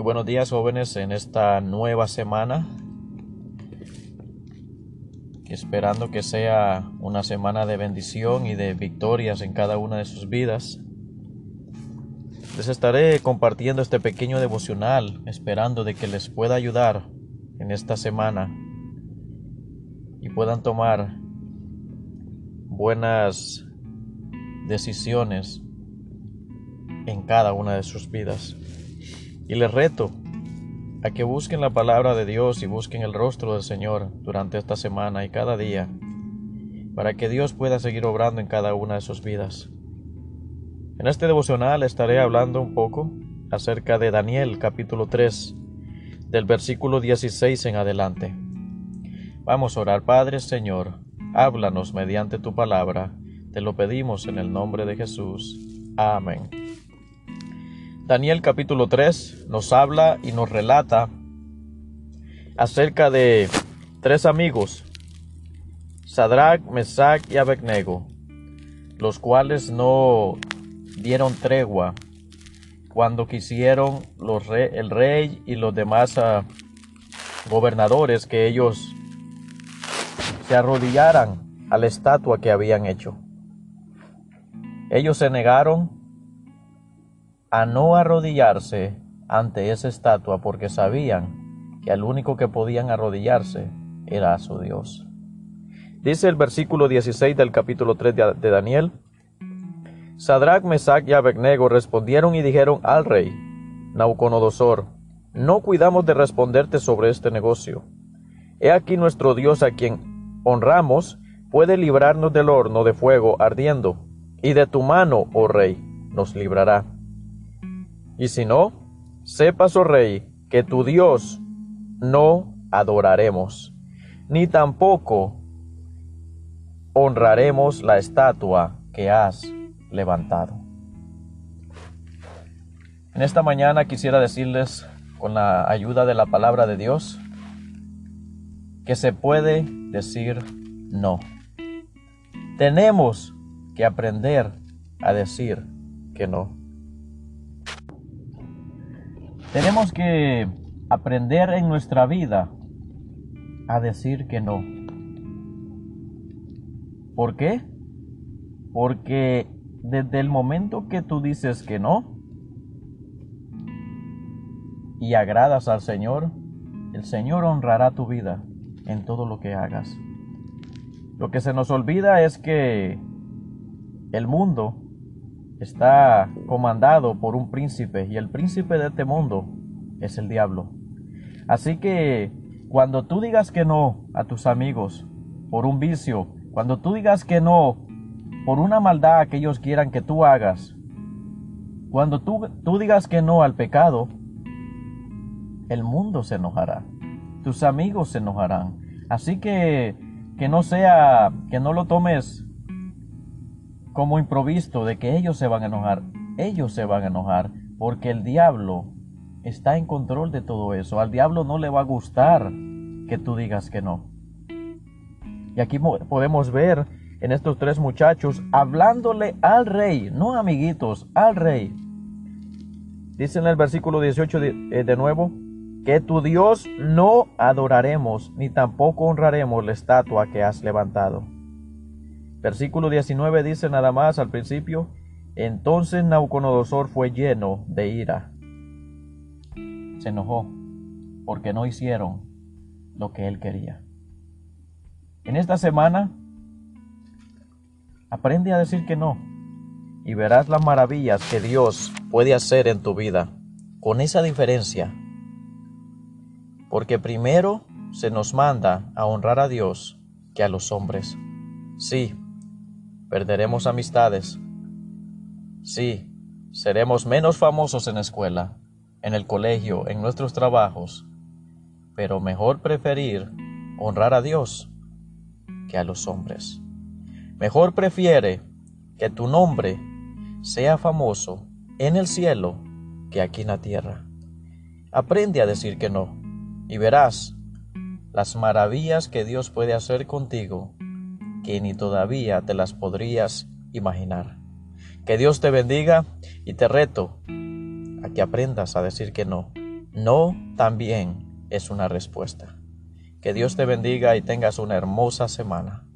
Muy buenos días jóvenes en esta nueva semana. Esperando que sea una semana de bendición y de victorias en cada una de sus vidas. Les estaré compartiendo este pequeño devocional esperando de que les pueda ayudar en esta semana y puedan tomar buenas decisiones en cada una de sus vidas. Y les reto a que busquen la palabra de Dios y busquen el rostro del Señor durante esta semana y cada día, para que Dios pueda seguir obrando en cada una de sus vidas. En este devocional estaré hablando un poco acerca de Daniel capítulo 3, del versículo 16 en adelante. Vamos a orar, Padre Señor, háblanos mediante tu palabra, te lo pedimos en el nombre de Jesús. Amén. Daniel capítulo 3 nos habla y nos relata acerca de tres amigos, Sadrach, Mesach y Abednego, los cuales no dieron tregua cuando quisieron los el rey y los demás ah, gobernadores que ellos se arrodillaran a la estatua que habían hecho. Ellos se negaron a no arrodillarse ante esa estatua porque sabían que al único que podían arrodillarse era su Dios. Dice el versículo 16 del capítulo 3 de Daniel, Sadrach, Mesach y Abednego respondieron y dijeron al rey, Nauconodosor, no cuidamos de responderte sobre este negocio. He aquí nuestro Dios a quien honramos puede librarnos del horno de fuego ardiendo, y de tu mano, oh rey, nos librará. Y si no, sepas, oh rey, que tu Dios no adoraremos, ni tampoco honraremos la estatua que has levantado. En esta mañana quisiera decirles, con la ayuda de la palabra de Dios, que se puede decir no. Tenemos que aprender a decir que no. Tenemos que aprender en nuestra vida a decir que no. ¿Por qué? Porque desde el momento que tú dices que no y agradas al Señor, el Señor honrará tu vida en todo lo que hagas. Lo que se nos olvida es que el mundo está comandado por un príncipe y el príncipe de este mundo es el diablo. Así que cuando tú digas que no a tus amigos por un vicio, cuando tú digas que no por una maldad que ellos quieran que tú hagas, cuando tú, tú digas que no al pecado, el mundo se enojará, tus amigos se enojarán. Así que que no sea, que no lo tomes como improvisto de que ellos se van a enojar. Ellos se van a enojar porque el diablo está en control de todo eso. Al diablo no le va a gustar que tú digas que no. Y aquí podemos ver en estos tres muchachos hablándole al rey, no amiguitos, al rey. Dice en el versículo 18 de, eh, de nuevo, que tu Dios no adoraremos, ni tampoco honraremos la estatua que has levantado. Versículo 19 dice nada más al principio, entonces Nauconodosor fue lleno de ira. Se enojó porque no hicieron lo que él quería. En esta semana, aprende a decir que no y verás las maravillas que Dios puede hacer en tu vida con esa diferencia. Porque primero se nos manda a honrar a Dios que a los hombres. Sí, perderemos amistades. Sí, seremos menos famosos en la escuela, en el colegio, en nuestros trabajos, pero mejor preferir honrar a Dios que a los hombres. Mejor prefiere que tu nombre sea famoso en el cielo que aquí en la tierra. Aprende a decir que no y verás las maravillas que Dios puede hacer contigo que ni todavía te las podrías imaginar. Que Dios te bendiga y te reto a que aprendas a decir que no No también es una respuesta. Que Dios te bendiga y tengas una hermosa semana.